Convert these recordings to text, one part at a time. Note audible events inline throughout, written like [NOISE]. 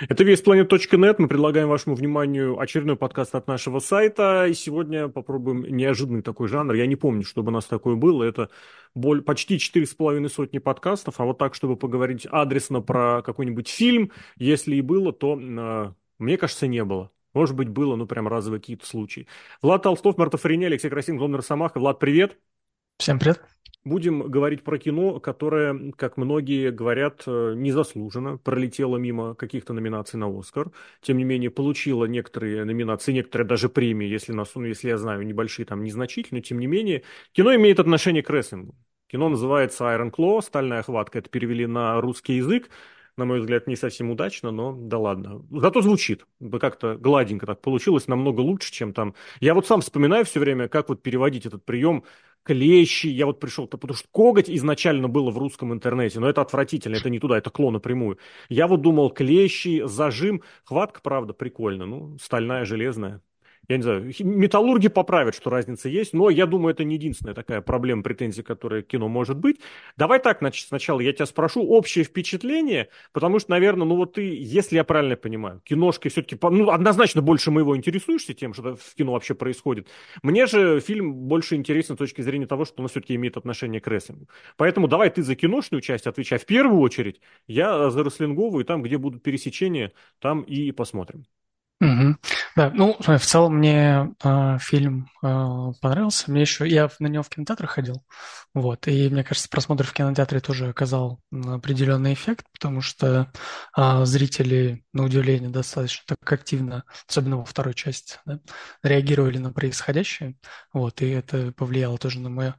Это весьplanet.net. Мы предлагаем вашему вниманию очередной подкаст от нашего сайта. И сегодня попробуем неожиданный такой жанр. Я не помню, чтобы у нас такое было. Это боль... почти четыре с половиной сотни подкастов. А вот так, чтобы поговорить адресно про какой-нибудь фильм, если и было, то, э, мне кажется, не было. Может быть, было, ну, прям разовые какие-то случаи. Влад Толстов, Марта Фарине, Алексей Красин, Гломер Самаха. Влад, привет. Всем привет. Будем говорить про кино, которое, как многие говорят, э, незаслуженно пролетело мимо каких-то номинаций на Оскар. Тем не менее, получило некоторые номинации, некоторые даже премии, если, нас, ну, если я знаю, небольшие, там, незначительные. Тем не менее, кино имеет отношение к рестлингу. Кино называется Iron Claw, стальная хватка. Это перевели на русский язык на мой взгляд, не совсем удачно, но да ладно. Зато звучит. Как-то гладенько так получилось, намного лучше, чем там. Я вот сам вспоминаю все время, как вот переводить этот прием клещи. Я вот пришел, потому что коготь изначально было в русском интернете, но это отвратительно, это не туда, это клон напрямую. Я вот думал, клещи, зажим, хватка, правда, прикольно, ну, стальная, железная я не знаю, металлурги поправят, что разница есть, но я думаю, это не единственная такая проблема, претензия, которая кино может быть. Давай так, значит, сначала я тебя спрошу общее впечатление, потому что, наверное, ну вот ты, если я правильно понимаю, киношкой все-таки, ну, однозначно больше моего интересуешься тем, что в кино вообще происходит. Мне же фильм больше интересен с точки зрения того, что он все-таки имеет отношение к рестлингу. Поэтому давай ты за киношную часть отвечай в первую очередь, я за рестлинговую, там, где будут пересечения, там и посмотрим. Угу. Да, ну, в целом мне э, фильм э, понравился. Мне еще я на него в кинотеатр ходил, вот, и мне кажется, просмотр в кинотеатре тоже оказал определенный эффект, потому что э, зрители, на удивление, достаточно так активно, особенно во второй части, да, реагировали на происходящее, вот, и это повлияло тоже на мое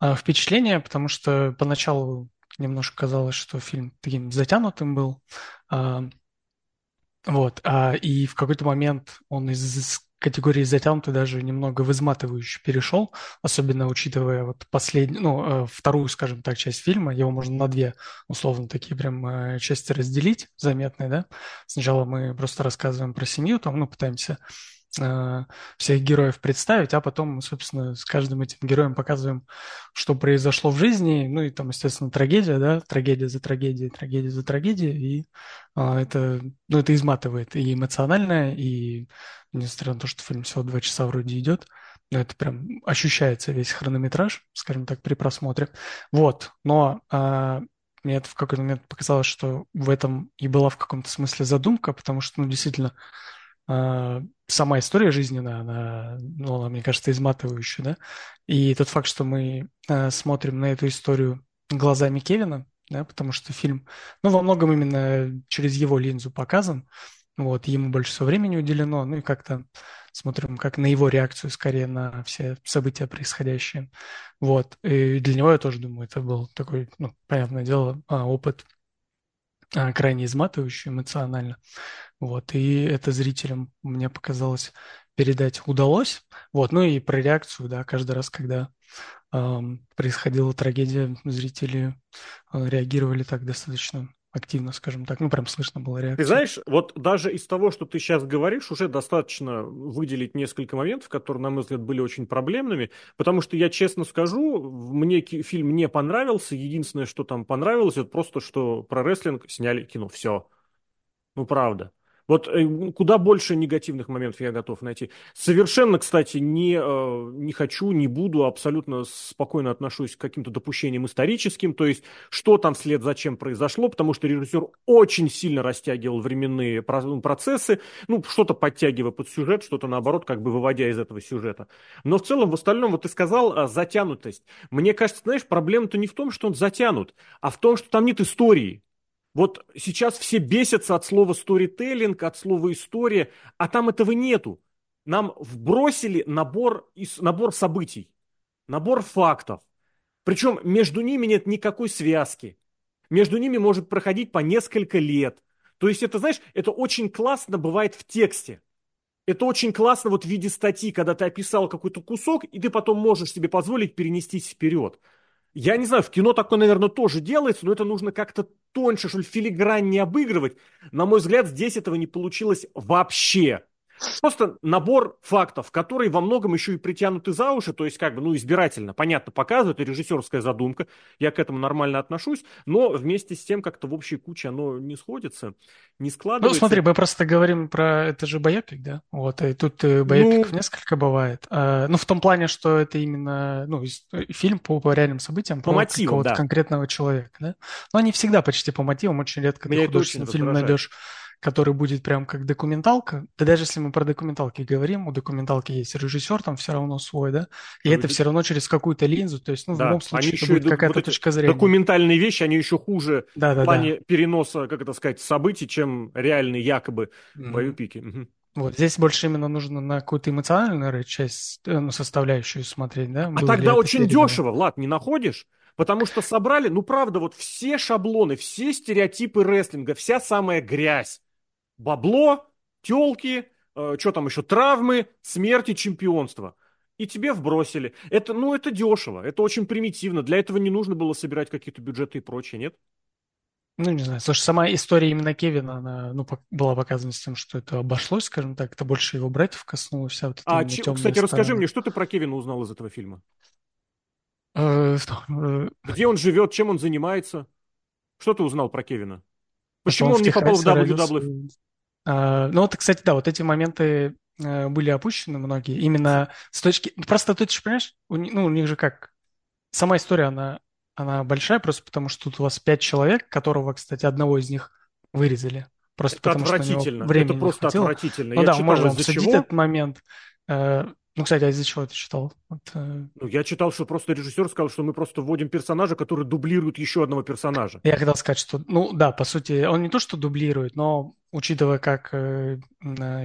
э, впечатление, потому что поначалу немножко казалось, что фильм таким затянутым был. Вот, а, и в какой-то момент он из категории затянутый даже немного в изматывающий перешел, особенно учитывая вот последнюю, ну, э, вторую, скажем так, часть фильма, его можно на две, условно, такие прям э, части разделить, заметные, да. Сначала мы просто рассказываем про семью, там, ну, пытаемся всех героев представить, а потом, собственно, с каждым этим героем показываем, что произошло в жизни, ну и там, естественно, трагедия, да, трагедия за трагедией, трагедия за трагедией, и а, это, ну, это изматывает и эмоционально, и несмотря на то, что фильм всего два часа вроде идет, но это прям ощущается весь хронометраж, скажем так, при просмотре. Вот, но а, мне это в какой-то момент показалось, что в этом и была в каком-то смысле задумка, потому что, ну, действительно, сама история жизненная, она, ну, она, мне кажется, изматывающая, да, и тот факт, что мы э, смотрим на эту историю глазами Кевина, да, потому что фильм, ну, во многом именно через его линзу показан, вот, ему больше всего времени уделено, ну, и как-то смотрим как на его реакцию скорее на все события происходящие, вот, и для него, я тоже думаю, это был такой, ну, понятное дело, а, опыт а, крайне изматывающий эмоционально. Вот, и это зрителям, мне показалось, передать удалось. Вот, ну и про реакцию, да, каждый раз, когда эм, происходила трагедия, зрители э, реагировали так достаточно активно, скажем так. Ну, прям слышно было реакцию. Ты знаешь, вот даже из того, что ты сейчас говоришь, уже достаточно выделить несколько моментов, которые, на мой взгляд, были очень проблемными, потому что я честно скажу, мне фильм не понравился. Единственное, что там понравилось, это просто, что про рестлинг сняли кино. Все. Ну, правда. Вот э, куда больше негативных моментов я готов найти. Совершенно, кстати, не, э, не хочу, не буду, абсолютно спокойно отношусь к каким-то допущениям историческим, то есть что там вслед за чем произошло, потому что режиссер очень сильно растягивал временные ну, процессы, ну, что-то подтягивая под сюжет, что-то наоборот, как бы выводя из этого сюжета. Но в целом, в остальном, вот ты сказал, э, затянутость. Мне кажется, знаешь, проблема-то не в том, что он затянут, а в том, что там нет истории. Вот сейчас все бесятся от слова сторителлинг, от слова история, а там этого нету. Нам вбросили набор, набор событий, набор фактов. Причем между ними нет никакой связки. Между ними может проходить по несколько лет. То есть это, знаешь, это очень классно бывает в тексте. Это очень классно вот в виде статьи, когда ты описал какой-то кусок, и ты потом можешь себе позволить перенестись вперед. Я не знаю, в кино такое, наверное, тоже делается, но это нужно как-то тоньше, что ли, филиграннее обыгрывать. На мой взгляд, здесь этого не получилось вообще. Просто набор фактов, которые во многом еще и притянуты за уши, то есть как бы, ну, избирательно, понятно, показывают, режиссерская задумка, я к этому нормально отношусь, но вместе с тем как-то в общей куче оно не сходится, не складывается. Ну, смотри, мы просто говорим про, это же боепик, да? Вот, и тут э, боепиков ну... несколько бывает. А, ну, в том плане, что это именно, ну, э, фильм по, по реальным событиям по мотивам, какого-то да. конкретного человека, да? Но они всегда почти по мотивам, очень редко Меня ты художественный фильм найдешь который будет прям как документалка. Да даже если мы про документалки говорим, у документалки есть режиссер там все равно свой, да, и ну, это все равно через какую-то линзу, то есть, ну, да. в любом случае, это будет какая-то вот точка зрения. Документальные вещи, они еще хуже да, да, в плане да. переноса, как это сказать, событий, чем реальные якобы mm-hmm. боепики. Угу. Вот здесь больше именно нужно на какую-то эмоциональную часть, э, ну, составляющую смотреть, да? А тогда очень передано? дешево, Влад, не находишь? Потому что собрали, ну правда, вот все шаблоны, все стереотипы рестлинга, вся самая грязь бабло, телки, э, что там еще, травмы, смерти, чемпионство. И тебе вбросили. Это, ну, это дешево, это очень примитивно. Для этого не нужно было собирать какие-то бюджеты и прочее, нет? Ну, не знаю. Слушай, сама история именно Кевина, она ну, была показана с тем, что это обошлось, скажем так, это больше его братьев коснулось. Вся вот а, ч... кстати, сторона. расскажи мне, что ты про Кевина узнал из этого фильма? Э, э, Где он живет, чем он занимается? Что ты узнал про Кевина? Почему он, он не попал в WWF? А, ну вот, кстати, да, вот эти моменты э, были опущены многие. Именно с точки... Просто ты же понимаешь, у, ну, у них же как... Сама история, она, она большая, просто потому что тут у вас пять человек, которого, кстати, одного из них вырезали. Просто это потому, отвратительно. Что это просто отвратительно. Ну Я да, можно обсудить чего? этот момент. Ну, кстати, а из-за чего ты читал? Вот, э... Ну, я читал, что просто режиссер сказал, что мы просто вводим персонажа, который дублирует еще одного персонажа. Я хотел сказать, что, ну, да, по сути, он не то, что дублирует, но учитывая, как э,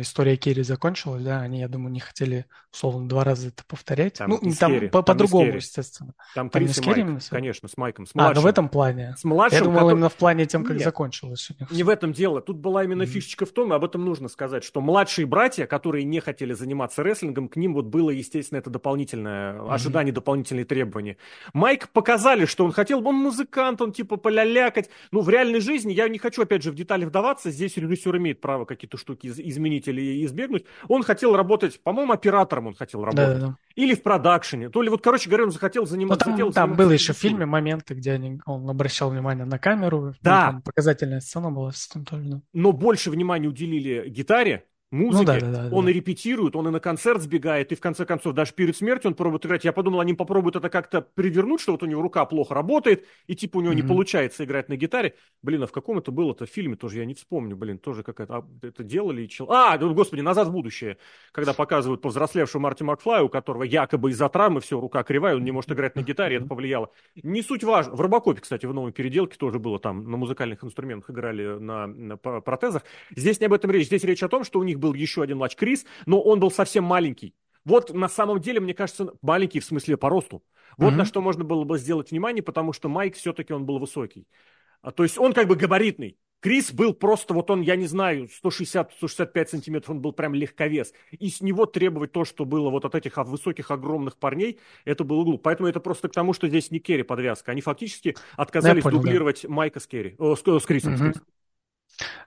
история Керри закончилась, да, они, я думаю, не хотели, условно, два раза это повторять. Там ну, там Керри, по- по-другому, естественно. Там, там не с Керри, Майк, конечно, с Майком, с младшим. А, ну в этом плане. С младшим, я думал, который... именно в плане тем, как Нет, закончилось. Не в этом дело. Тут была именно mm-hmm. фишечка в том, и об этом нужно сказать, что младшие братья, которые не хотели заниматься рестлингом, к ним вот было, естественно, это дополнительное mm-hmm. ожидание, дополнительные требования. Майк показали, что он хотел, он музыкант, он типа полялякать. Ну, в реальной жизни, я не хочу, опять же, в детали вдаваться, здесь режиссер имеет право как какие-то штуки изменить или избегнуть. Он хотел работать, по-моему, оператором он хотел работать. Да, да. Или в продакшене. То ли вот, короче говоря, он захотел заниматься... Ну, там захотел там было еще в фильме моменты, где они, он обращал внимание на камеру. Да. Там показательная сцена была с этим тоже. Да. Но больше внимания уделили гитаре, музыке, ну, да, да, да, он да. и репетирует, он и на концерт сбегает, и в конце концов даже перед смертью он пробует играть. Я подумал, они попробуют это как-то привернуть, что вот у него рука плохо работает, и типа у него mm-hmm. не получается играть на гитаре. Блин, а в каком это было-то фильме тоже, я не вспомню, блин, тоже какая-то... А, это делали и чел... А, господи, «Назад в будущее», когда показывают повзрослевшего Марти Макфлая, у которого якобы из-за травмы все, рука кривая, он не может играть на гитаре, это повлияло. Не суть важно. В Робокопе, кстати, в новой переделке тоже было там, на музыкальных инструментах играли на, на протезах. Здесь не об этом речь, здесь речь о том, что у них был еще один матч Крис, но он был совсем маленький. Вот на самом деле, мне кажется, маленький в смысле по росту. Вот mm-hmm. на что можно было бы сделать внимание, потому что Майк все-таки он был высокий. А, то есть он как бы габаритный. Крис был просто, вот он, я не знаю, 160-165 сантиметров, он был прям легковес. И с него требовать то, что было вот от этих высоких, огромных парней, это было глупо. Поэтому это просто к тому, что здесь не Керри подвязка. Они фактически отказались понял, дублировать да. Майка с Керри, о, с, с Крисом. Mm-hmm. С Крисом.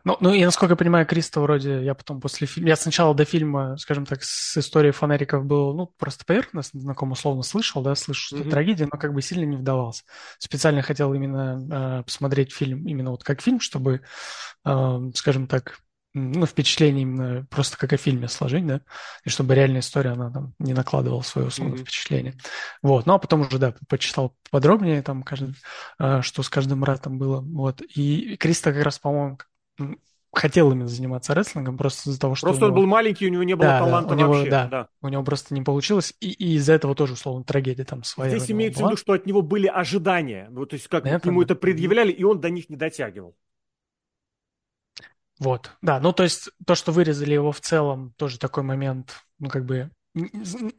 Ну, ну, я насколько понимаю, Криста вроде, я потом после фильма, я сначала до фильма, скажем так, с историей фонариков был, ну, просто поверхностно знаком, условно слышал, да, слышу, что mm-hmm. трагедия, но как бы сильно не вдавался. Специально хотел именно э, посмотреть фильм, именно вот как фильм, чтобы, э, скажем так, ну, впечатление именно просто как о фильме сложить, да, и чтобы реальная история, она там не накладывала свое условное mm-hmm. впечатление. Вот, ну, а потом уже, да, почитал подробнее там, каждый, э, что с каждым ратом было, вот, и Криста как раз, по-моему, хотел именно заниматься рестлингом просто из-за того, что... Просто него... он был маленький, у него не было да, таланта да, у него, вообще. Да, да, у него просто не получилось, и, и из-за этого тоже, условно, трагедия там своя. Здесь имеется была. в виду, что от него были ожидания, вот, то есть как к нему это предъявляли, и он до них не дотягивал. Вот, да, ну то есть то, что вырезали его в целом, тоже такой момент, ну как бы,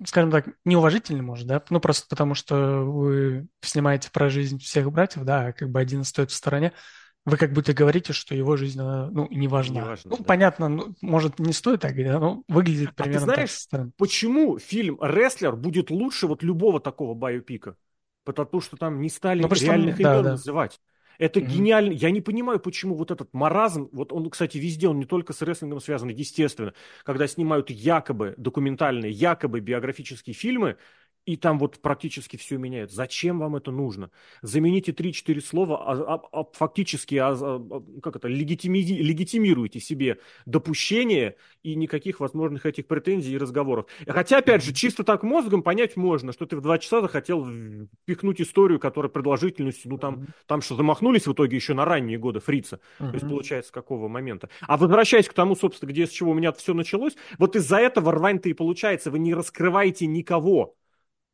скажем так, неуважительный, может, да, ну просто потому что вы снимаете про жизнь всех братьев, да, а как бы один стоит в стороне, вы как будто говорите, что его жизнь, ну, не важна. Не важно, ну, да. понятно, ну, может, не стоит так говорить, но выглядит примерно а ты знаешь, так. почему фильм «Рестлер» будет лучше вот любого такого байопика? Потому что там не стали ну, реальных имен да, да. называть. Это mm-hmm. гениально. Я не понимаю, почему вот этот маразм, вот он, кстати, везде, он не только с рестлингом связан, естественно, когда снимают якобы документальные, якобы биографические фильмы, и там вот практически все меняет. Зачем вам это нужно? Замените 3-4 слова, а, а, а фактически а, а, как это, легитими, легитимируете себе допущение и никаких возможных этих претензий и разговоров. Хотя, опять же, чисто так мозгом понять можно, что ты в 2 часа захотел пихнуть историю, которая продолжительностью, ну там, там что, замахнулись в итоге еще на ранние годы фрица. То есть, получается, какого момента. А возвращаясь к тому, собственно, где с чего у меня все началось, вот из-за этого рвань-то и получается, вы не раскрываете никого.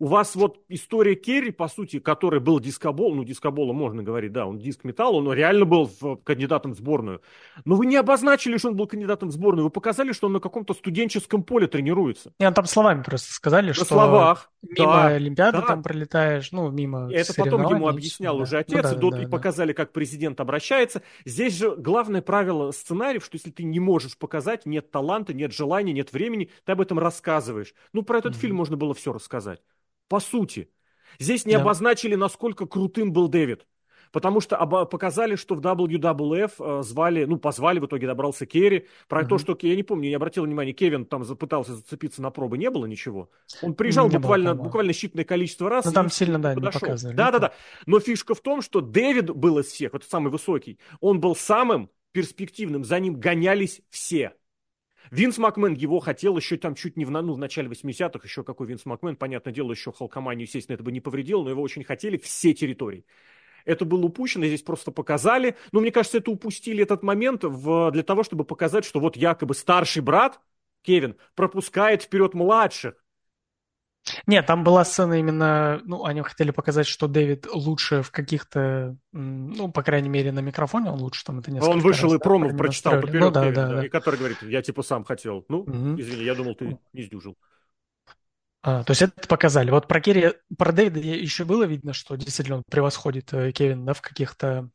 У вас вот история Керри, по сути, который был дискобол, ну, дискобола можно говорить, да, он диск металл, он реально был в, кандидатом в сборную. Но вы не обозначили, что он был кандидатом в сборную, вы показали, что он на каком-то студенческом поле тренируется. Не, там словами просто сказали, на что словах, мимо да, Олимпиады да. там пролетаешь, ну, мимо Это потом ему объяснял да. уже отец, ну, да, и, да, и да, показали, как президент обращается. Здесь же главное правило сценариев, что если ты не можешь показать, нет таланта, нет желания, нет времени, ты об этом рассказываешь. Ну, про этот mm-hmm. фильм можно было все рассказать. По сути. Здесь не да. обозначили, насколько крутым был Дэвид. Потому что показали, что в WWF э, звали, ну, позвали, в итоге добрался Керри. Про угу. то, что, я не помню, я обратил внимание, Кевин там пытался зацепиться на пробы, не было ничего. Он приезжал не буквально, было, буквально считанное количество раз. Ну, там сильно, да, подошел. не показывали. Да-да-да. Но фишка в том, что Дэвид был из всех, вот самый высокий, он был самым перспективным, за ним гонялись все. Винс Макмен его хотел еще там чуть не в, ну, в начале 80-х, еще какой Винс Макмен, понятное дело, еще Халкоманию, естественно, это бы не повредило, но его очень хотели все территории. Это было упущено, здесь просто показали. Но мне кажется, это упустили этот момент в, для того, чтобы показать, что вот якобы старший брат, Кевин, пропускает вперед младших. Нет, там была сцена именно, ну, они хотели показать, что Дэвид лучше в каких-то, ну, по крайней мере, на микрофоне он лучше там это несколько Он вышел раз, и промо прочитал поперек ну, да, Дэвида, да, да. и который говорит, я типа сам хотел. Ну, угу. извини, я думал, ты не сдюжил. А, то есть это показали. Вот про Керри, про Дэвида еще было видно, что действительно он превосходит э, Кевина да, в каких-то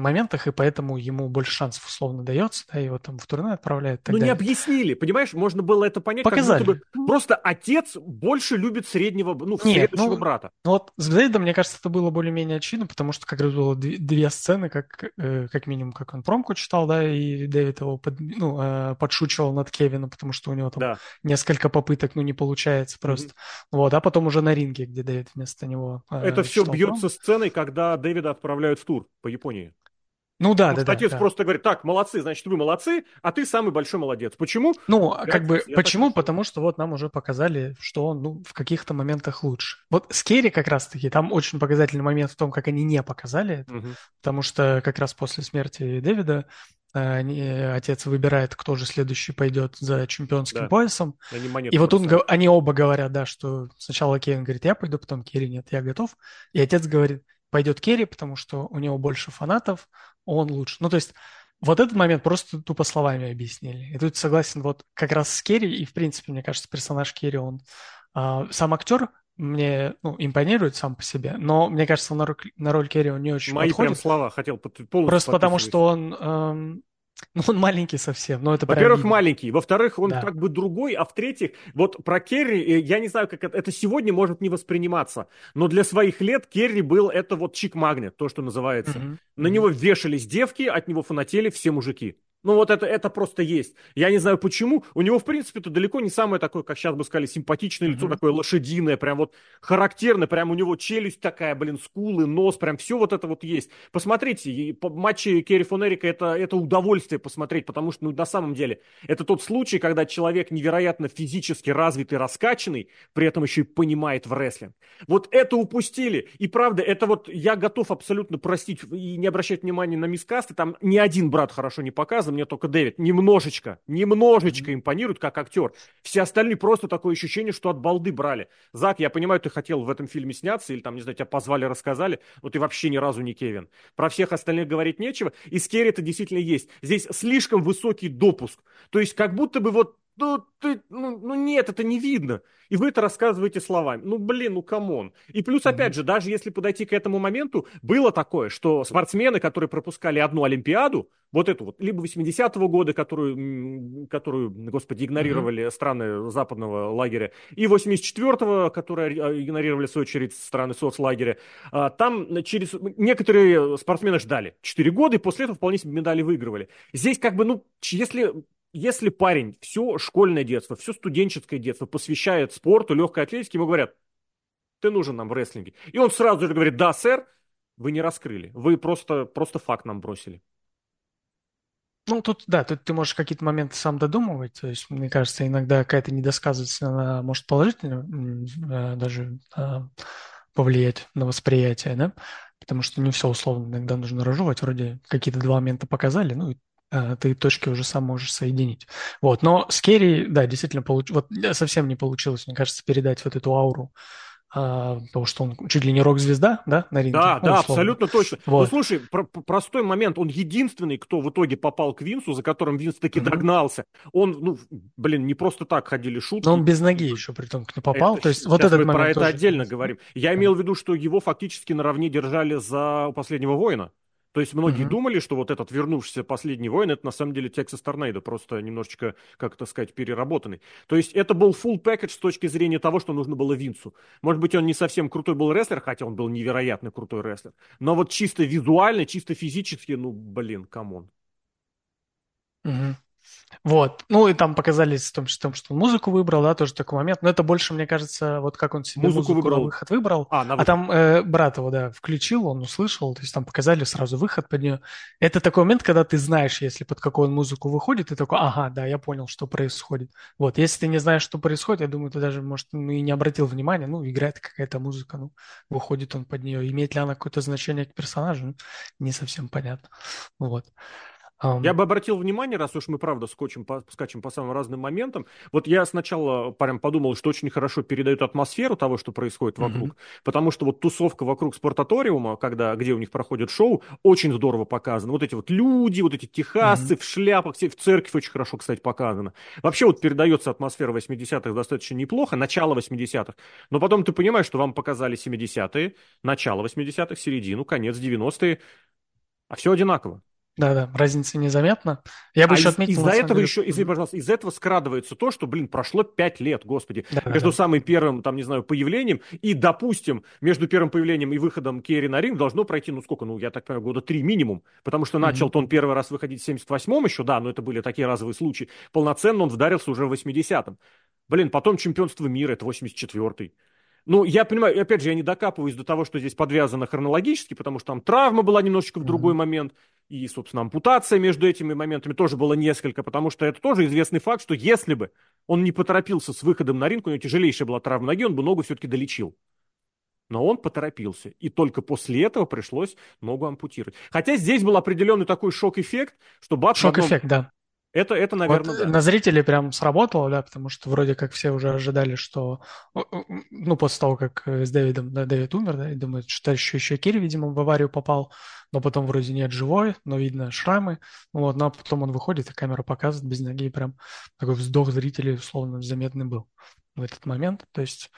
моментах, и поэтому ему больше шансов условно дается, да, его там в турне отправляют. Ну, не объяснили, понимаешь, можно было это понять, Показали. как будто бы просто отец больше любит среднего, ну, Нет, следующего ну, брата. Ну, вот с Дэвидом, мне кажется, это было более-менее очевидно, потому что как раз было две, две сцены, как, э, как минимум, как он промку читал, да, и Дэвид его под, ну, э, подшучивал над Кевином, потому что у него там да. несколько попыток, ну, не получается просто. Mm-hmm. Вот, а потом уже на ринге, где Дэвид вместо него э, Это все бьется сценой, когда Дэвида отправляют в тур по Японии. Ну да, Потому да, отец да. просто говорит, так, молодцы, значит, вы молодцы, а ты самый большой молодец. Почему? Ну, я, как бы, почему? Потому что вот нам уже показали, что он ну, в каких-то моментах лучше. Вот с Керри как раз-таки, там очень показательный момент в том, как они не показали это, угу. потому что как раз после смерти Дэвида э, они, отец выбирает, кто же следующий пойдет за чемпионским да. поясом. И вот он, они оба говорят, да, что сначала Кевин говорит, я пойду, потом Керри, нет, я готов. И отец говорит, пойдет Керри, потому что у него больше фанатов, он лучше. Ну, то есть вот этот момент просто тупо словами объяснили. И тут согласен вот как раз с Керри, и в принципе, мне кажется, персонаж Керри, он а, сам актер мне ну, импонирует сам по себе, но мне кажется, на роль, на роль Керри он не очень Мои подходит. прям слова хотел полностью Просто потому, что он эм, ну, он маленький совсем, но это Во-первых, маленький, во-вторых, он да. как бы другой, а в-третьих, вот про Керри, э, я не знаю, как это, это сегодня может не восприниматься, но для своих лет Керри был это вот чик-магнит, то, что называется. Mm-hmm. На mm-hmm. него вешались девки, от него фанатели все мужики. Ну вот это, это просто есть. Я не знаю почему. У него, в принципе-то, далеко не самое такое, как сейчас бы сказали, симпатичное mm-hmm. лицо, такое лошадиное, прям вот характерное, прям у него челюсть такая, блин, скулы, нос, прям все вот это вот есть. Посмотрите, матчи Керри Фонерика это, это удовольствие посмотреть, потому что, ну, на самом деле, это тот случай, когда человек невероятно физически развитый, раскачанный, при этом еще и понимает в рестлинг. Вот это упустили. И правда, это вот я готов абсолютно простить и не обращать внимания на мискасты, там ни один брат хорошо не показывает, рассказа мне только Дэвид немножечко, немножечко импонирует как актер. Все остальные просто такое ощущение, что от балды брали. Зак, я понимаю, ты хотел в этом фильме сняться, или там, не знаю, тебя позвали, рассказали, но ты вообще ни разу не Кевин. Про всех остальных говорить нечего. И с Керри это действительно есть. Здесь слишком высокий допуск. То есть как будто бы вот ну, ты, ну, ну нет, это не видно. И вы это рассказываете словами. Ну, блин, ну, come on. И плюс, опять же, даже если подойти к этому моменту, было такое, что спортсмены, которые пропускали одну Олимпиаду, вот эту вот, либо 80-го года, которую, которую, господи, игнорировали mm-hmm. страны западного лагеря, и 84-го, которую игнорировали, в свою очередь, страны соцлагеря, а, там через... Некоторые спортсмены ждали 4 года, и после этого вполне себе медали выигрывали. Здесь как бы, ну, если если парень все школьное детство, все студенческое детство посвящает спорту, легкой атлетике, ему говорят, ты нужен нам в рестлинге. И он сразу же говорит, да, сэр, вы не раскрыли, вы просто, просто факт нам бросили. Ну, тут, да, тут ты можешь какие-то моменты сам додумывать. То есть, мне кажется, иногда какая-то недосказанность, она может положительно э, даже э, повлиять на восприятие, да? Потому что не все условно иногда нужно разжевать. Вроде какие-то два момента показали, ну, Э, ты точки уже сам можешь соединить. Вот, но с Керри, да, действительно, получ... вот совсем не получилось, мне кажется, передать вот эту ауру а, того, что он чуть ли не рок-звезда, да, на ринге? Да, ну, да, абсолютно точно. Ну, вот. Ну, слушай, про простой момент, он единственный, кто в итоге попал к Винсу, за которым Винс таки mm-hmm. догнался. Он, ну, блин, не просто так ходили шутки. Но он без ноги еще, при том, не попал, это, то есть вот этот мы момент про это отдельно говорим. Я имел в виду, что его фактически наравне держали за последнего воина. То есть многие mm-hmm. думали, что вот этот вернувшийся последний воин, это на самом деле Texas Tornado, просто немножечко, как это сказать, переработанный. То есть это был full package с точки зрения того, что нужно было Винсу. Может быть, он не совсем крутой был рестлер, хотя он был невероятно крутой рестлер. Но вот чисто визуально, чисто физически, ну, блин, come on. Угу. Вот. Ну, и там показали в том, что, что он музыку выбрал, да, тоже такой момент. Но это больше, мне кажется, вот как он себе музыку, музыку выбрал. на выход выбрал. А, на выход. а там э, брат его, да, включил, он услышал, то есть там показали сразу выход под нее. Это такой момент, когда ты знаешь, если под какую он музыку выходит, ты такой, ага, да, я понял, что происходит. Вот. Если ты не знаешь, что происходит, я думаю, ты даже, может, ну, и не обратил внимания, ну, играет какая-то музыка, ну, выходит он под нее. Имеет ли она какое-то значение к персонажу, ну, не совсем понятно. Вот. Um... Я бы обратил внимание, раз уж мы, правда, скотчем, по, скачем по самым разным моментам. Вот я сначала прям подумал, что очень хорошо передают атмосферу того, что происходит вокруг. Mm-hmm. Потому что вот тусовка вокруг спортаториума, когда, где у них проходит шоу, очень здорово показано. Вот эти вот люди, вот эти техасцы mm-hmm. в шляпах, в церковь очень хорошо, кстати, показано. Вообще вот передается атмосфера 80-х достаточно неплохо, начало 80-х. Но потом ты понимаешь, что вам показали 70-е, начало 80-х, середину, конец 90-е. А все одинаково. Да-да, разница незаметна. Я бы а еще из, отметил... Из-за этого деле... еще, извини, пожалуйста, из этого скрадывается то, что, блин, прошло пять лет, господи, да, между да. самым первым, там, не знаю, появлением и, допустим, между первым появлением и выходом Керри на ринг должно пройти, ну, сколько, ну, я так понимаю, года три минимум, потому что начал-то он первый раз выходить в 78-м еще, да, но это были такие разовые случаи. Полноценно он вдарился уже в 80-м. Блин, потом чемпионство мира, это 84-й. Ну, я понимаю, опять же, я не докапываюсь до того, что здесь подвязано хронологически, потому что там травма была немножечко в другой mm-hmm. момент, и, собственно, ампутация между этими моментами тоже было несколько, потому что это тоже известный факт, что если бы он не поторопился с выходом на ринг, у него тяжелейшая была травма ноги, он бы ногу все-таки долечил. Но он поторопился, и только после этого пришлось ногу ампутировать. Хотя здесь был определенный такой шок-эффект, что бац... Шок-эффект, да. Это, это наверное, вот да. На зрителей прям сработало, да, потому что вроде как все уже ожидали, что, ну, после того, как э, с Дэвидом, да, Дэвид умер, да, и думают, что еще, еще Кири, видимо, в аварию попал, но потом вроде нет живой, но видно шрамы, вот, но потом он выходит, и камера показывает без ноги, и прям такой вздох зрителей условно заметный был в этот момент, то есть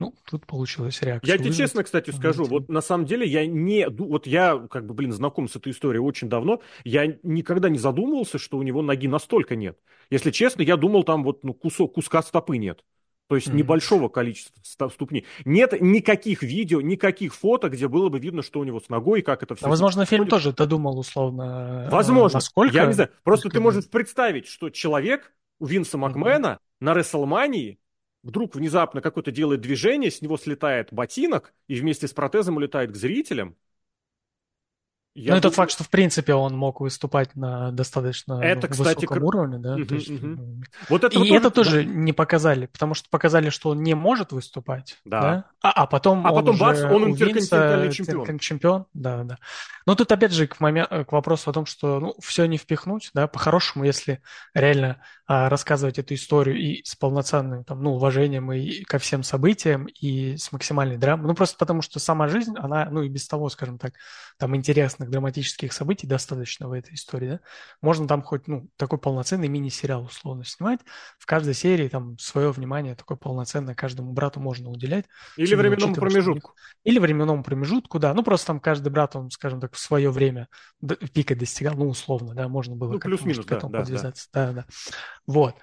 ну, тут получилась реакция. Я тебе честно, кстати, скажу, вот на самом деле я не, вот я, как бы, блин, знаком с этой историей очень давно, я никогда не задумывался, что у него ноги настолько нет. Если честно, я думал, там вот ну, кусок, куска стопы нет. То есть mm-hmm. небольшого количества ступней. Нет никаких видео, никаких фото, где было бы видно, что у него с ногой, и как это все. А, возможно, фильм тоже додумал условно. Возможно. Насколько? Я не знаю. Просто ты можешь представить, что человек у Винса Макмена mm-hmm. на Рестлмании вдруг внезапно какое-то делает движение, с него слетает ботинок и вместе с протезом улетает к зрителям, я ну, думаю... тот факт, что в принципе он мог выступать на достаточно это, ну, кстати, высоком кр... уровне, да. Угу, есть... угу. Вот это и это тоже да. не показали, потому что показали, что он не может выступать, да. да? А, а потом а он потом уже бац, он интерконтинентальный чемпион. чемпион. Да, да. Но тут опять же к, момент, к вопросу о том, что ну, все не впихнуть, да, по-хорошему, если реально а, рассказывать эту историю и с полноценным там, ну, уважением и ко всем событиям, и с максимальной драмой, ну, просто потому что сама жизнь, она, ну, и без того, скажем так, там интересно интересных драматических событий достаточно в этой истории, да, можно там хоть, ну, такой полноценный мини-сериал условно снимать, в каждой серии там свое внимание такое полноценное каждому брату можно уделять. Или временному промежутку. Или временному промежутку, да, ну, просто там каждый брат, он, скажем так, в свое время пика достигал, ну, условно, да, можно было ну, плюс-минус, к этому да, подвязаться, да, да. да. Вот.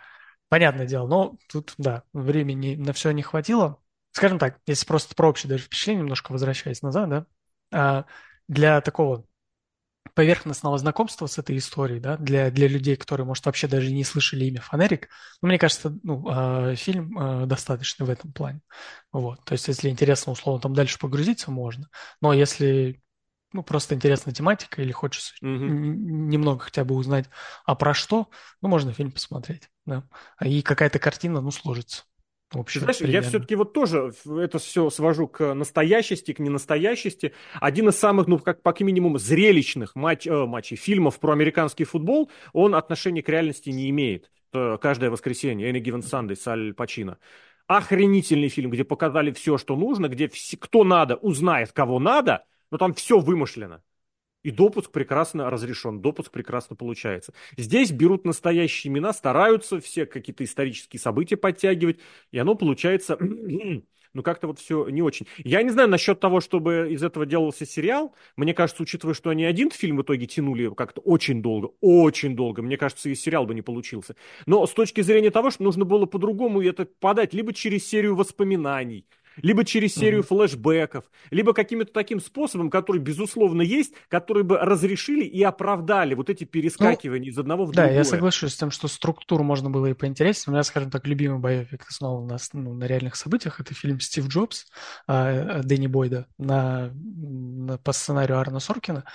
Понятное дело, но тут, да, времени на все не хватило. Скажем так, если просто про общее даже впечатление, немножко возвращаясь назад, да, а, для такого поверхностного знакомства с этой историей, да, для, для людей, которые, может, вообще даже не слышали имя Фонарик, ну, мне кажется, ну, э, фильм э, достаточно в этом плане. Вот. То есть, если интересно, условно, там дальше погрузиться можно, но если ну, просто интересная тематика или хочется mm-hmm. немного хотя бы узнать, а про что, ну, можно фильм посмотреть, да. И какая-то картина, ну, сложится. Общем, Знаешь, примерно. я все-таки вот тоже это все свожу к настоящести, к ненастоящести. Один из самых, ну, как по минимуму, зрелищных матч, э, матчей, фильмов про американский футбол, он отношения к реальности не имеет. Каждое воскресенье, Any Given Sunday с Аль Пачино. Охренительный фильм, где показали все, что нужно, где все, кто надо, узнает, кого надо – но там все вымышлено. И допуск прекрасно разрешен, допуск прекрасно получается. Здесь берут настоящие имена, стараются все какие-то исторические события подтягивать, и оно получается, [CLEARS THROAT] ну как-то вот все не очень. Я не знаю насчет того, чтобы из этого делался сериал. Мне кажется, учитывая, что они один фильм в итоге тянули как-то очень долго, очень долго, мне кажется, и сериал бы не получился. Но с точки зрения того, что нужно было по-другому это подать, либо через серию воспоминаний, либо через серию mm-hmm. флешбеков, либо каким-то таким способом, который, безусловно, есть, который бы разрешили и оправдали вот эти перескакивания ну, из одного в да, другое. Да, я соглашусь с тем, что структуру можно было и поинтереснее. У меня, скажем так, любимый боевик основан на, ну, на реальных событиях. Это фильм «Стив Джобс» э, Дэнни Бойда на, на, по сценарию Арна Соркина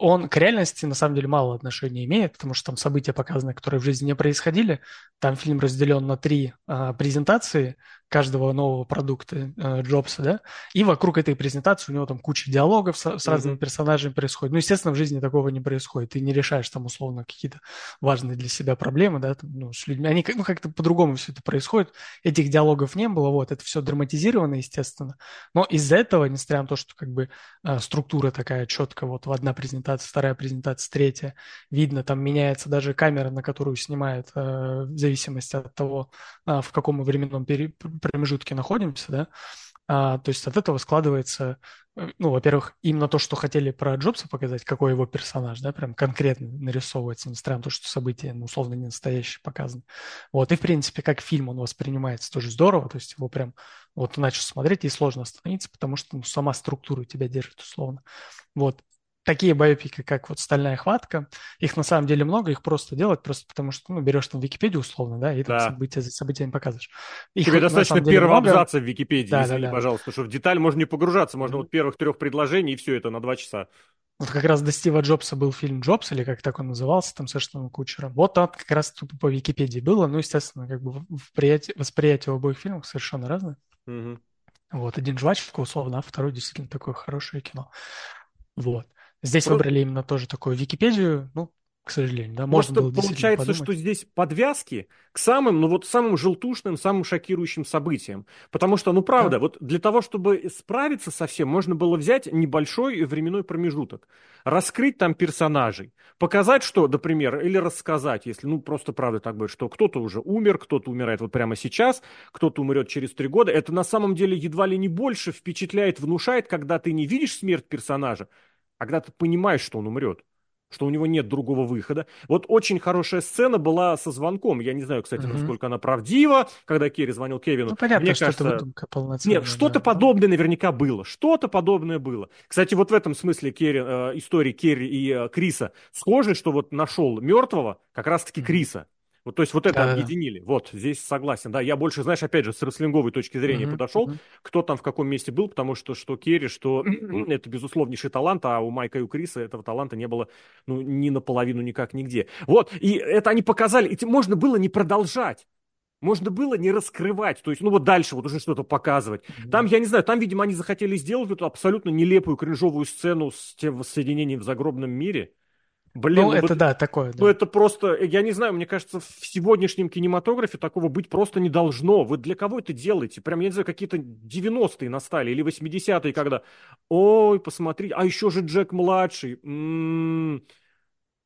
он к реальности на самом деле мало отношения имеет, потому что там события показаны, которые в жизни не происходили. Там фильм разделен на три а, презентации, каждого нового продукта э, Джобса, да, и вокруг этой презентации у него там куча диалогов с, с разными mm-hmm. персонажами происходит. Ну, естественно, в жизни такого не происходит. Ты не решаешь там условно какие-то важные для себя проблемы, да, там, ну, с людьми. Они ну, как-то по-другому все это происходит. Этих диалогов не было, вот, это все драматизировано, естественно. Но из-за этого, несмотря на то, что как бы э, структура такая четкая, вот в одна презентация, вторая презентация, третья, видно, там меняется даже камера, на которую снимают, э, в зависимости от того, в каком временном периоде промежутке находимся, да, а, то есть от этого складывается, э, ну, во-первых, именно то, что хотели про Джобса показать, какой его персонаж, да, прям конкретно нарисовывается, несмотря на то, что события, ну, условно, не настоящие показаны. Вот, и, в принципе, как фильм он воспринимается тоже здорово, то есть его прям вот начал смотреть, и сложно остановиться, потому что ну, сама структура тебя держит условно. Вот, такие байопики, как вот «Стальная хватка», их на самом деле много, их просто делать, просто потому что, ну, берешь там Википедию условно, да, и там да. события за событиями показываешь. Их, Тебе достаточно первого много... абзаца в Википедии, да, извини, да, да. пожалуйста, потому что в деталь можно не погружаться, можно mm-hmm. вот первых трех предложений, и все это на два часа. Вот как раз до Стива Джобса был фильм «Джобс», или как так он назывался, там совершенно кучером. Вот там как раз тут по Википедии было, ну, естественно, как бы восприятие, восприятие обоих фильмов совершенно разное. Mm-hmm. Вот, один жвачка, условно, а второй действительно такое хорошее кино. Вот. Здесь Про... выбрали именно тоже такую Википедию, ну, к сожалению, да, можно Просто было получается, что здесь подвязки к самым, ну вот самым желтушным, самым шокирующим событиям. Потому что, ну правда, да. вот для того, чтобы справиться со всем, можно было взять небольшой временной промежуток, раскрыть там персонажей, показать, что, например, или рассказать, если, ну просто правда так будет, что кто-то уже умер, кто-то умирает вот прямо сейчас, кто-то умрет через три года. Это на самом деле едва ли не больше впечатляет, внушает, когда ты не видишь смерть персонажа, а когда ты понимаешь, что он умрет, что у него нет другого выхода. Вот очень хорошая сцена была со звонком. Я не знаю, кстати, угу. насколько она правдива, когда Керри звонил Кевину. Ну, понятно, Мне что кажется, это выдумка полноценная. Нет, что-то да. подобное наверняка было. Что-то подобное было. Кстати, вот в этом смысле Керри, э, истории Керри и э, Криса схожи, что вот нашел мертвого как раз-таки Криса. Вот, то есть вот это да, объединили. Да. Вот, здесь согласен. Да, я больше, знаешь, опять же, с рестлинговой точки зрения uh-huh, подошел, uh-huh. кто там в каком месте был, потому что что Керри, что [CLEARS THROAT] это безусловнейший талант, а у Майка и у Криса этого таланта не было, ну, ни наполовину никак нигде. Вот, и это они показали, и можно было не продолжать. Можно было не раскрывать, то есть, ну вот дальше вот уже что-то показывать. Mm-hmm. Там, я не знаю, там, видимо, они захотели сделать эту абсолютно нелепую кринжовую сцену с тем воссоединением в загробном мире. Блин, ну, ну это вот, да, такое. Да. Ну это просто, я не знаю, мне кажется, в сегодняшнем кинематографе такого быть просто не должно. Вы для кого это делаете? Прям, я не знаю, какие-то 90-е настали или 80-е, когда, ой, посмотри, а еще же Джек младший. М-м-м.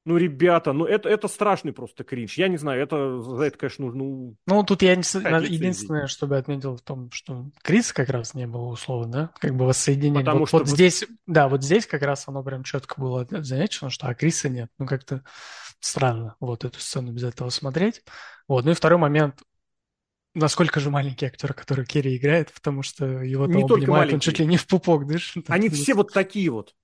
Ну, ребята, ну это, это страшный просто кринж. Я не знаю, это за это, конечно, нужно... Ну, тут я не... единственное, что бы отметил в том, что Крис как раз не было условно, да? Как бы воссоединение. Потому вот, что... Вот здесь, да, вот здесь как раз оно прям четко было замечено, что а Криса нет. Ну, как-то странно вот эту сцену без этого смотреть. Вот, ну и второй момент, насколько же маленький актер, который Керри играет, потому что его там не обнимает, он чуть ли не в пупок дышит. Они [LAUGHS] все вот такие вот.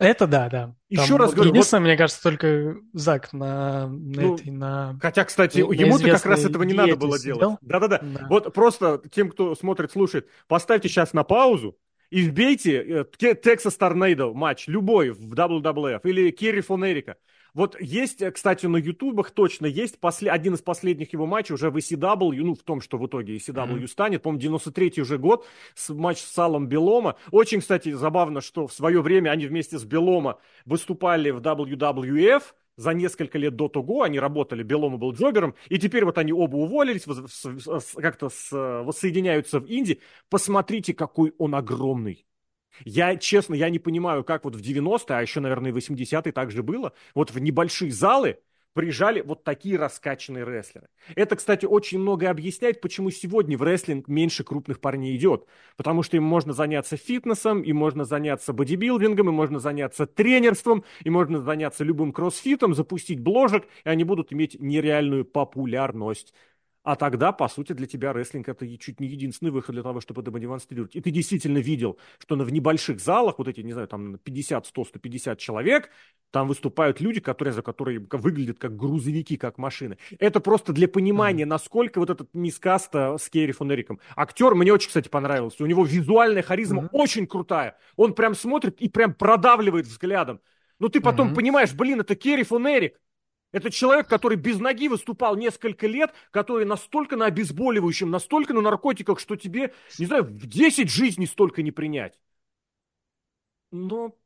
Это да, да. Еще Там, раз говорю. Единственное, вот... мне кажется, только Зак на, на ну, этой, на... Хотя, кстати, ему-то как раз этого не надо было делать. Да-да-да. Да. Вот просто тем, кто смотрит, слушает, поставьте сейчас на паузу и вбейте Texas Tornado матч, любой в WWF, или Керри Фон Эрика. Вот есть, э, кстати, на ютубах точно есть после, один из последних его матчей уже в ECW, ну, в том, что в итоге ECW mm-hmm. станет, по-моему, 93-й уже год, с, матч с Салом Белома. Очень, кстати, забавно, что в свое время они вместе с Белома выступали в WWF, за несколько лет до того они работали, Белома был джобером, и теперь вот они оба уволились, как-то воссоединяются в Индии. Посмотрите, какой он огромный. Я, честно, я не понимаю, как вот в 90-е, а еще, наверное, в 80-е так же было, вот в небольшие залы приезжали вот такие раскачанные рестлеры. Это, кстати, очень многое объясняет, почему сегодня в рестлинг меньше крупных парней идет. Потому что им можно заняться фитнесом, и можно заняться бодибилдингом, и можно заняться тренерством, и можно заняться любым кроссфитом, запустить бложек, и они будут иметь нереальную популярность. А тогда, по сути, для тебя рестлинг это чуть не единственный выход для того, чтобы это демонстрировать. И ты действительно видел, что в небольших залах, вот эти, не знаю, там 50, 100, 150 человек, там выступают люди, которые, за которые выглядят как грузовики, как машины. Это просто для понимания, mm-hmm. насколько вот этот мискаста с Керри фон Эриком. Актер мне очень, кстати, понравился. У него визуальная харизма mm-hmm. очень крутая. Он прям смотрит и прям продавливает взглядом. Но ты потом mm-hmm. понимаешь, блин, это Керри фон Эрик. Это человек, который без ноги выступал несколько лет, который настолько на обезболивающем, настолько на наркотиках, что тебе, не знаю, в 10 жизней столько не принять. Но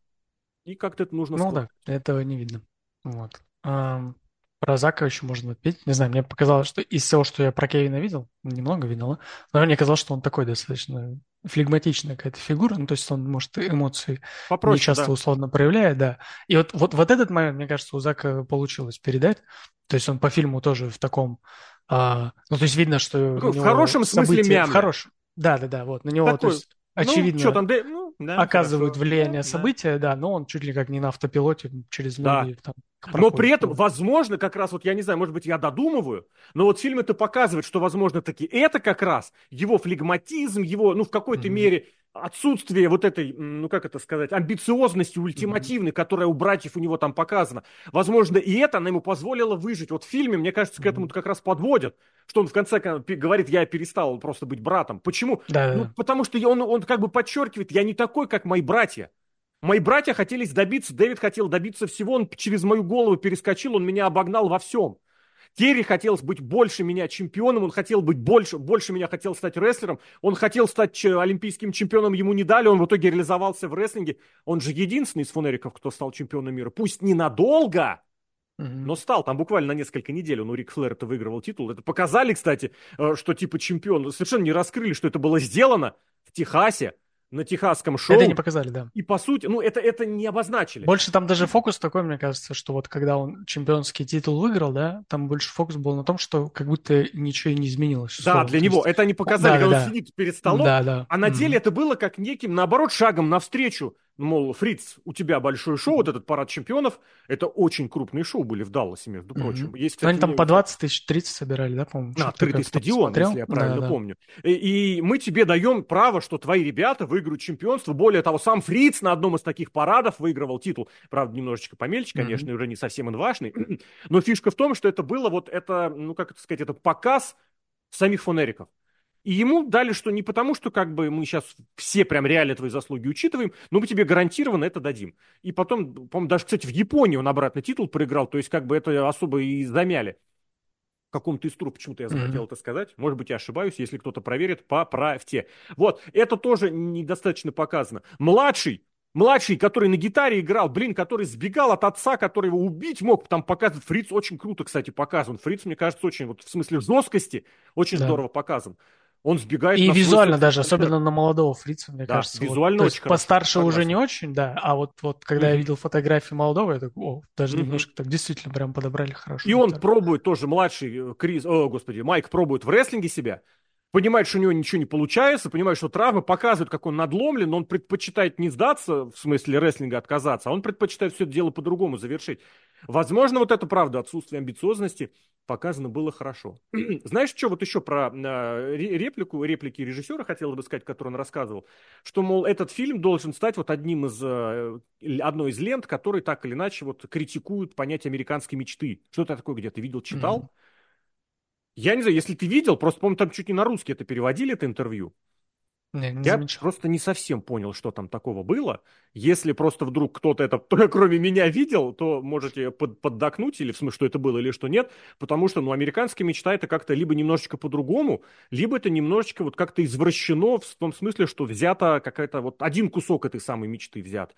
и как-то это нужно Ну складывать. да, этого не видно. Вот. А, про Зака еще можно отметить. Не знаю, мне показалось, что из всего, что я про Кевина видел, немного видел, но мне казалось, что он такой достаточно флегматичная какая-то фигура, ну, то есть он, может, эмоции Попроще, не часто да. условно проявляет, да. И вот, вот, вот этот момент, мне кажется, у Зака получилось передать. То есть он по фильму тоже в таком... А, ну, то есть видно, что... В хорошем смысле мямля. В хорошем. Да, да, да, вот. На него, Такой, то есть, ну, очевидно, ну, что там, ну, да, оказывают хорошо. влияние события, да. да, но он чуть ли как не на автопилоте через многие да. там но при этом, возможно, как раз, вот я не знаю, может быть, я додумываю, но вот фильм это показывает, что, возможно, таки это как раз его флегматизм, его, ну, в какой-то mm-hmm. мере отсутствие вот этой, ну, как это сказать, амбициозности ультимативной, mm-hmm. которая у братьев у него там показана. Возможно, и это она ему позволила выжить. Вот в фильме, мне кажется, к этому как раз подводят, что он в конце говорит, я перестал просто быть братом. Почему? Да, ну, потому что он, он как бы подчеркивает, я не такой, как мои братья. Мои братья хотели добиться, Дэвид хотел добиться всего, он через мою голову перескочил, он меня обогнал во всем. Керри хотел быть больше меня чемпионом, он хотел быть больше, больше меня хотел стать рестлером, он хотел стать олимпийским чемпионом, ему не дали, он в итоге реализовался в рестлинге. Он же единственный из фунериков, кто стал чемпионом мира. Пусть ненадолго, Mm-hmm. Но стал, там буквально на несколько недель он у Рик Флэр это выигрывал титул. Это показали, кстати, э, что типа чемпион. Совершенно не раскрыли, что это было сделано в Техасе на техасском шоу. Это не показали, да. И по сути, ну это, это не обозначили. Больше там даже фокус такой, мне кажется, что вот когда он чемпионский титул выиграл, да, там больше фокус был на том, что как будто ничего и не изменилось. Да, слово. для него. Есть... Это они показали, да, когда да, он сидит перед столом, да, да. а на деле mm-hmm. это было как неким, наоборот, шагом навстречу мол, Фриц, у тебя большое шоу, вот этот парад чемпионов, это очень крупные шоу были в Далласе, между прочим. Mm-hmm. Есть, кстати, Они там по 20 тысяч, 30 собирали, да, по-моему? На открытый стадион, смотрел? если я правильно да, помню. Да. И, и мы тебе даем право, что твои ребята выиграют чемпионство. Более того, сам Фриц на одном из таких парадов выигрывал титул. Правда, немножечко помельче, конечно, mm-hmm. уже не совсем инвашный. [CLEARS THROAT] Но фишка в том, что это было вот это, ну, как это сказать, это показ самих фонериков. И ему дали, что не потому, что как бы мы сейчас все прям реально твои заслуги учитываем, но мы тебе гарантированно это дадим. И потом, по-моему, даже, кстати, в Японии он обратно титул проиграл, то есть как бы это особо и замяли. В каком-то из труп почему-то я захотел mm-hmm. это сказать. Может быть, я ошибаюсь, если кто-то проверит, поправьте. Вот, это тоже недостаточно показано. Младший Младший, который на гитаре играл, блин, который сбегал от отца, который его убить мог, там показывает, Фриц очень круто, кстати, показан. Фриц, мне кажется, очень, вот в смысле жесткости, очень да. здорово показан. Он сбегает. И визуально даже, концерт. особенно на молодого фрица, мне да, кажется. Визуально вот, очень хорошо. Постарше согласен. уже не очень, да. А вот, вот когда mm-hmm. я видел фотографии молодого, я такой, о, даже mm-hmm. немножко так действительно прям подобрали хорошо. И он пробует тоже, младший э, Крис, о, господи, Майк пробует в рестлинге себя понимает, что у него ничего не получается, понимает, что травмы показывают, как он надломлен, но он предпочитает не сдаться, в смысле рестлинга отказаться, а он предпочитает все это дело по-другому завершить. Возможно, вот это правда, отсутствие амбициозности показано было хорошо. [CLEARS THROAT] Знаешь, что вот еще про э, реплику, реплики режиссера хотел бы сказать, который он рассказывал, что, мол, этот фильм должен стать вот одним из, э, одной из лент, которые так или иначе вот критикуют понятие американской мечты. Что-то такое где-то видел, читал? Mm-hmm. Я не знаю, если ты видел, просто, по-моему, там чуть не на русский это переводили, это интервью. Не, не я замечал. просто не совсем понял, что там такого было. Если просто вдруг кто-то это, [LAUGHS] кроме меня, видел, то можете под, поддакнуть, или в смысле, что это было, или что нет. Потому что, ну, американская мечта это как-то либо немножечко по-другому, либо это немножечко вот как-то извращено в том смысле, что взято какая-то вот один кусок этой самой мечты взят.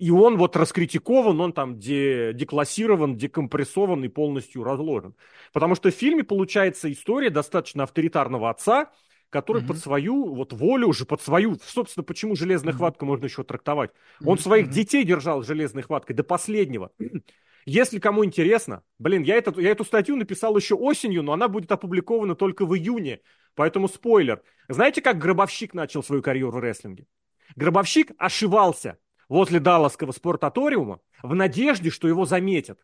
И он вот раскритикован, он там де, деклассирован, декомпрессован и полностью разложен. Потому что в фильме получается история достаточно авторитарного отца, который mm-hmm. под свою вот волю уже, под свою, собственно, почему железная mm-hmm. хватка можно еще трактовать. Он mm-hmm. своих детей держал железной хваткой до последнего. [CLEARS THROAT] Если кому интересно, блин, я, это, я эту статью написал еще осенью, но она будет опубликована только в июне, поэтому спойлер. Знаете, как Гробовщик начал свою карьеру в рестлинге? Гробовщик ошивался возле Далласского спортаториума в надежде, что его заметят.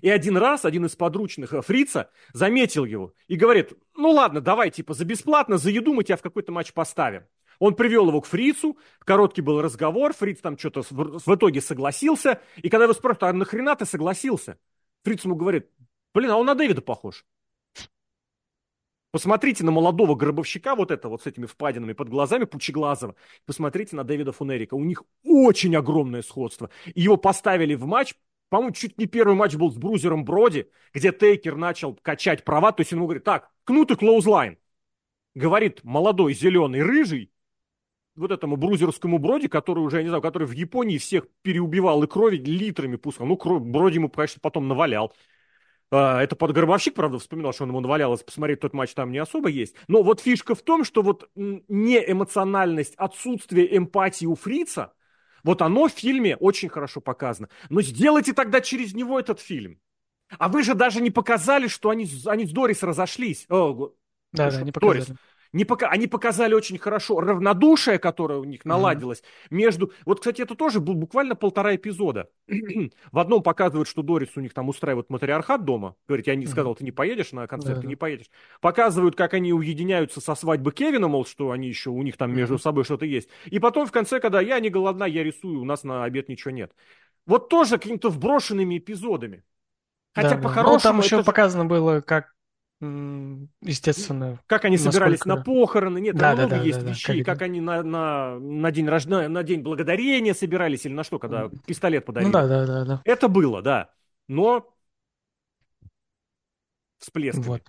И один раз один из подручных э, фрица заметил его и говорит, ну ладно, давай, типа, за бесплатно, за еду мы тебя в какой-то матч поставим. Он привел его к фрицу, короткий был разговор, фриц там что-то в итоге согласился, и когда его спрашивают, а нахрена ты согласился? Фриц ему говорит, блин, а он на Дэвида похож. Посмотрите на молодого гробовщика, вот это вот с этими впадинами под глазами, Пучеглазова. Посмотрите на Дэвида Фунерика. У них очень огромное сходство. Его поставили в матч, по-моему, чуть не первый матч был с Брузером Броди, где Тейкер начал качать права. То есть он ему говорит, так, кнут и клоузлайн. Говорит молодой, зеленый, рыжий, вот этому брузерскому Броди, который уже, я не знаю, который в Японии всех переубивал и крови литрами пускал. Ну, Броди ему, конечно, потом навалял. А, это под Гробовщик, правда, вспоминал, что он ему навалялось, посмотреть тот матч там не особо есть. Но вот фишка в том, что вот не эмоциональность, отсутствие эмпатии у Фрица, вот оно в фильме очень хорошо показано. Но сделайте тогда через него этот фильм. А вы же даже не показали, что они, они с Дорис разошлись. О, да, да, не показали. Дорис не пока, они показали очень хорошо равнодушие, которое у них наладилось mm-hmm. между... Вот, кстати, это тоже был буквально полтора эпизода. [CLEARS THROAT] в одном показывают, что Дорис у них там устраивает матриархат дома. Говорит, я не mm-hmm. сказал, ты не поедешь на концерт, mm-hmm. ты не поедешь. Показывают, как они уединяются со свадьбы Кевина, мол, что они еще, у них там между mm-hmm. собой что-то есть. И потом в конце, когда я не голодна, я рисую, у нас на обед ничего нет. Вот тоже какими-то вброшенными эпизодами. Хотя да, по-хорошему... Ну, там еще это... показано было, как естественно. Как они насколько... собирались на похороны, нет, да, много да, да, есть да, вещей, как, как они на, на, на, день рождения, на день благодарения собирались или на что, когда пистолет подарили. Ну да, да, да, да. Это было, да. Но всплеск. Вот.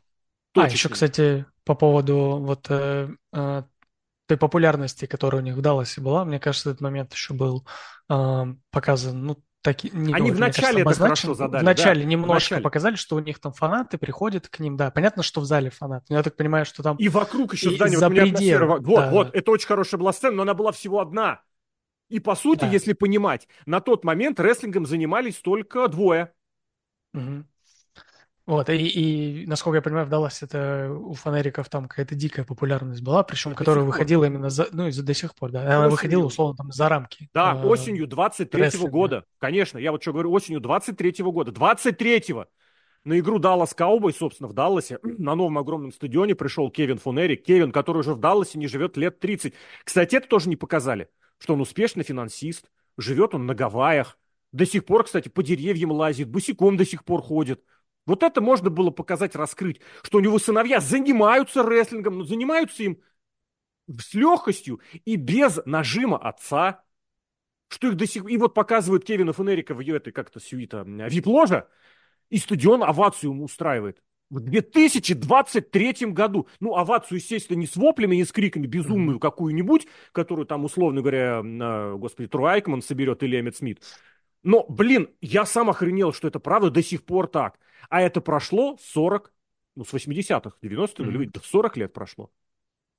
А, еще, кстати, по поводу вот э, э, той популярности, которая у них в Далласе была, мне кажется, этот момент еще был э, показан, ну, таки, не, Они в начале это хорошо задали. В начале да? немножко в начале. показали, что у них там фанаты приходят к ним. Да, понятно, что в зале фанаты. Но я так понимаю, что там... И вокруг еще здания. Вот, предел, вот, да. вот, это очень хорошая была сцена, но она была всего одна. И по сути, да. если понимать, на тот момент рестлингом занимались только двое. Угу. Вот, и, и, насколько я понимаю, в Далласе это у фонариков там какая-то дикая популярность была, причем, которая выходила именно за, ну, и до сих пор, да, она осенью. выходила, условно, там, за рамки. Да, э, осенью 23-го года, конечно, я вот что говорю, осенью 23-го года, 23-го, на игру Даллас Каубой, собственно, в Далласе, [CLEARS THROAT] на новом огромном стадионе пришел Кевин Фонерик, Кевин, который уже в Далласе не живет лет 30. Кстати, это тоже не показали, что он успешный финансист, живет он на Гавайях, до сих пор, кстати, по деревьям лазит, босиком до сих пор ходит. Вот это можно было показать, раскрыть, что у него сыновья занимаются рестлингом, но занимаются им с легкостью и без нажима отца. Что их до сих... И вот показывают Кевина Фенерика в ее этой как-то сюита вип-ложа, и стадион овацию ему устраивает. В 2023 году. Ну, овацию, естественно, не с воплями, не с криками безумную mm-hmm. какую-нибудь, которую там, условно говоря, э, господи, Трой Айкман соберет или Эммет Смит. Но, блин, я сам охренел, что это правда до сих пор так. А это прошло 40, ну, с 80-х, 90-х, mm-hmm. 40 лет прошло.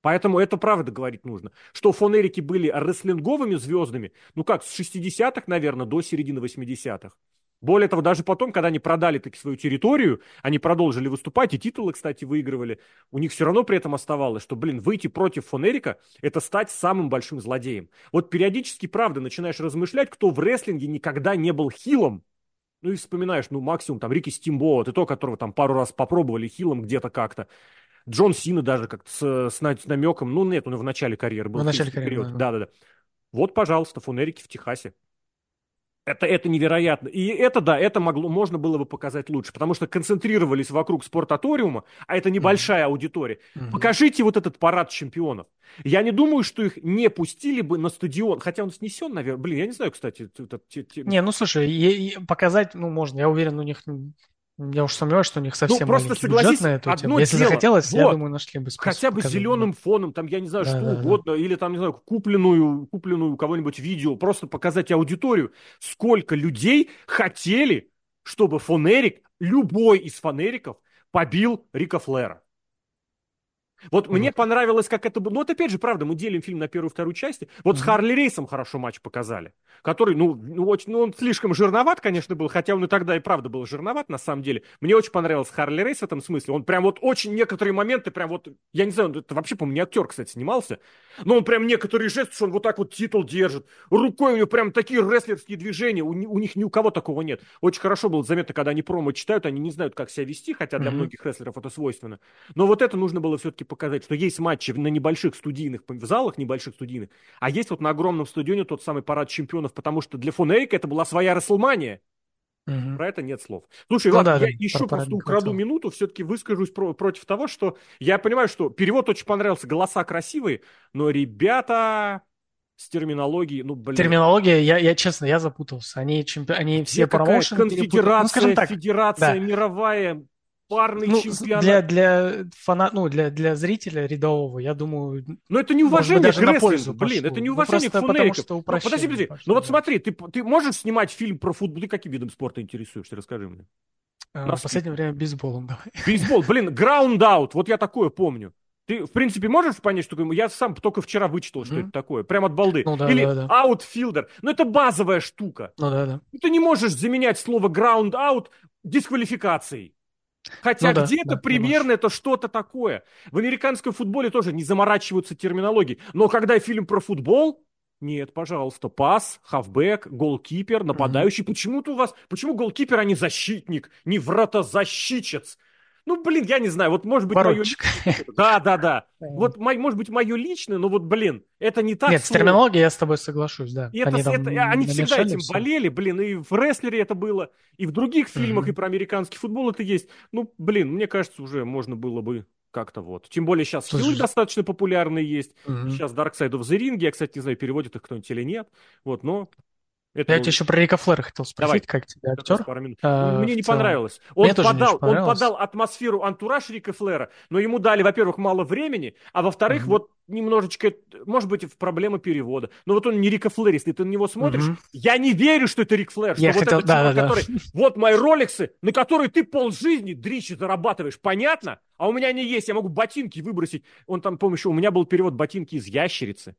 Поэтому это правда говорить нужно. Что фонерики были рестлинговыми звездами, ну как, с 60-х, наверное, до середины 80-х. Более того, даже потом, когда они продали таки свою территорию, они продолжили выступать, и титулы, кстати, выигрывали. У них все равно при этом оставалось, что, блин, выйти против Фонерика – это стать самым большим злодеем. Вот периодически, правда, начинаешь размышлять, кто в рестлинге никогда не был хилом. Ну и вспоминаешь, ну максимум там Рики Стимбоут, и то, которого там пару раз попробовали хилом где-то как-то. Джон Сина даже как-то с, с, намеком, ну нет, он в начале карьеры был. В начале карьеры, да-да-да. Вот, пожалуйста, фунерики в Техасе. Это, это невероятно. И это, да, это могло, можно было бы показать лучше, потому что концентрировались вокруг спортаториума, а это небольшая mm-hmm. аудитория. Mm-hmm. Покажите вот этот парад чемпионов. Я не думаю, что их не пустили бы на стадион, хотя он снесен, наверное. Блин, я не знаю, кстати. Это, не, ну слушай, показать, ну можно, я уверен, у них я уж сомневаюсь, что у них совсем ну, просто согласись, на эту тему. Если дело, захотелось, вот, я думаю, нашли бы способ. Хотя бы зеленым фоном, там, я не знаю, да, что да, угодно, да. или там, не знаю, купленную, купленную у кого-нибудь видео, просто показать аудиторию, сколько людей хотели, чтобы фонерик, любой из фонериков, побил Рика Флера. Вот mm мне понравилось, как это было. Ну, вот опять же, правда, мы делим фильм на первую и вторую части. Вот mm с Харли Рейсом хорошо матч показали. Который, ну, ну, очень, ну, он слишком жирноват, конечно, был, хотя он и тогда и правда был жирноват, на самом деле. Мне очень понравился Харли Рейс в этом смысле. Он прям вот очень некоторые моменты, прям вот, я не знаю, это вообще, по-моему, не актер, кстати, снимался. Но он прям некоторые жесты, что он вот так вот титул держит. Рукой у него прям такие рестлерские движения. У, у них ни у кого такого нет. Очень хорошо было заметно, когда они промо читают, они не знают, как себя вести, хотя для mm многих рестлеров это свойственно. Но вот это нужно было все-таки показать, что есть матчи на небольших студийных, в залах небольших студийных, а есть вот на огромном стадионе тот самый парад чемпионов, потому что для Фон это была своя Расселмания. Угу. Про это нет слов. Слушай, ну, ладно, да, я да, еще просто украду хотел. минуту, все-таки выскажусь про, против того, что я понимаю, что перевод очень понравился, голоса красивые, но ребята с терминологией, ну, блин. Терминология, я, я честно, я запутался. Они, чемпи... они все промоушены Конфедерация, ну, так, федерация да. мировая, парный ну, чемпионат. Для, для, фана... ну, для, для зрителя рядового, я думаю... Но это не уважение даже к рестлингу, блин, это не ну, ну, к фон Эрихам. Ну, подожди, подожди, ну вот смотри, ты, ты можешь снимать фильм про футбол, ты каким видом спорта интересуешься, расскажи мне. А, в последнее время бейсболом давай. Бейсбол, блин, ground out, вот я такое помню. Ты, в принципе, можешь понять, что такое? Я сам только вчера вычитал, что mm-hmm. это такое. Прям от балды. Ну, да, Или да, да. outfielder. Ну, это базовая штука. Ну, да, да. Ты не можешь заменять слово ground out дисквалификацией. Хотя ну, где-то да, примерно это что-то такое. В американском футболе тоже не заморачиваются терминологией. Но когда фильм про футбол, нет, пожалуйста, пас, хавбэк, голкипер, нападающий. Mm-hmm. Почему-то у вас, почему голкипер, а не защитник, не вратозащитчец? Ну, блин, я не знаю, вот может быть Поручик. мое... Да, да, да. Вот, может быть, мое личное, но вот, блин, это не так Нет, сложно. с терминологией я с тобой соглашусь, да. И они, это, это, они всегда этим все. болели, блин, и в рестлере это было, и в других фильмах, mm-hmm. и про американский футбол это есть. Ну, блин, мне кажется, уже можно было бы как-то вот. Тем более сейчас Слушай, фильмы достаточно популярные есть. Угу. Сейчас Dark Side of the Ring, я, кстати, не знаю, переводит их кто-нибудь или нет. Вот, но это... Я тебя еще про Рика Флера хотел спросить, Давай. как тебе актер? Пару минут. А, Мне не понравилось. Он Мне подал, он подал атмосферу антураж Рика Флера, но ему дали, во-первых, мало времени, а во-вторых, угу. вот немножечко, может быть, в проблема перевода. Но вот он не Рика Флэр, если ты на него смотришь, угу. я не верю, что это Рик Флэр, что я вот хотел... этот да, чувак, да, который, да. [LAUGHS] вот мои роликсы, на которые ты полжизни дрищи зарабатываешь, понятно? А у меня они есть, я могу ботинки выбросить. Он там, помню, у меня был перевод ботинки из ящерицы.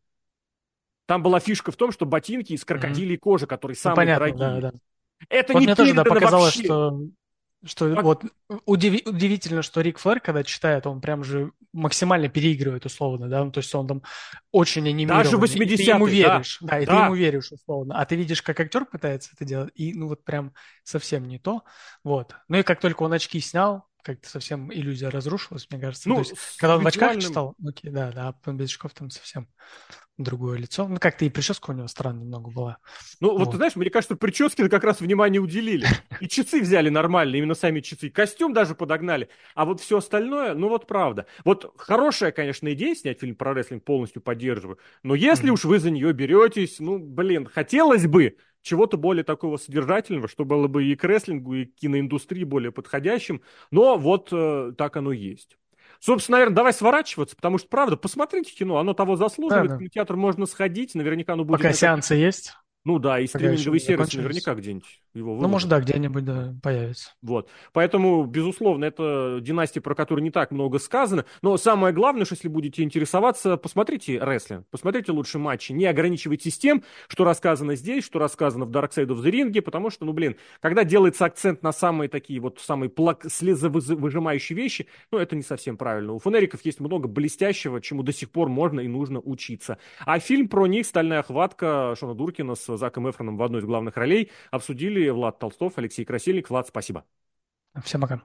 Там была фишка в том, что ботинки из крокодилей mm-hmm. кожи, которые самые ну, понятно, дорогие. Да, да. Это вот не мне тоже да, показалось, вообще. что, что как... вот удив... удивительно, что Рик Флэр, когда читает, он прям же максимально переигрывает условно, да, ну, то есть он там очень анимирован. Даже 80 и ты ему веришь, да, да и да. ты ему веришь условно, а ты видишь, как актер пытается это делать, и ну вот прям совсем не то, вот. Ну и как только он очки снял, как-то совсем иллюзия разрушилась, мне кажется. Ну, то есть, когда он визуальным... в очках читал, окей, да, да, а без очков там совсем другое лицо. Ну, как-то и прическа у него странная немного была. Ну, вот, вот ты знаешь, мне кажется, прически как раз внимание уделили. И часы взяли нормально, именно сами часы. Костюм даже подогнали. А вот все остальное, ну вот правда. Вот хорошая, конечно, идея снять фильм про рестлинг, полностью поддерживаю. Но если уж вы за нее беретесь, ну, блин, хотелось бы, чего-то более такого содержательного, что было бы и к рестлингу, и к киноиндустрии более подходящим. Но вот э, так оно есть. Собственно, наверное, давай сворачиваться, потому что, правда, посмотрите кино, оно того заслуживает. Да, да. В кинотеатр можно сходить, наверняка оно будет... Пока сеансы есть? Ну да, и стриминговый сервис наверняка где-нибудь его выложат. Ну, может, да, где-нибудь да, появится. Вот. Поэтому, безусловно, это династия, про которую не так много сказано. Но самое главное, что если будете интересоваться, посмотрите рестлинг, посмотрите лучше матчи. Не ограничивайтесь тем, что рассказано здесь, что рассказано в Dark Side of the Ring, потому что, ну, блин, когда делается акцент на самые такие вот самые плак... слезовыжимающие вещи, ну, это не совсем правильно. У фанериков есть много блестящего, чему до сих пор можно и нужно учиться. А фильм про них «Стальная хватка» Шона Дуркина Заком Эфроном в одной из главных ролей обсудили Влад Толстов, Алексей Красильник. Влад, спасибо. Всем пока.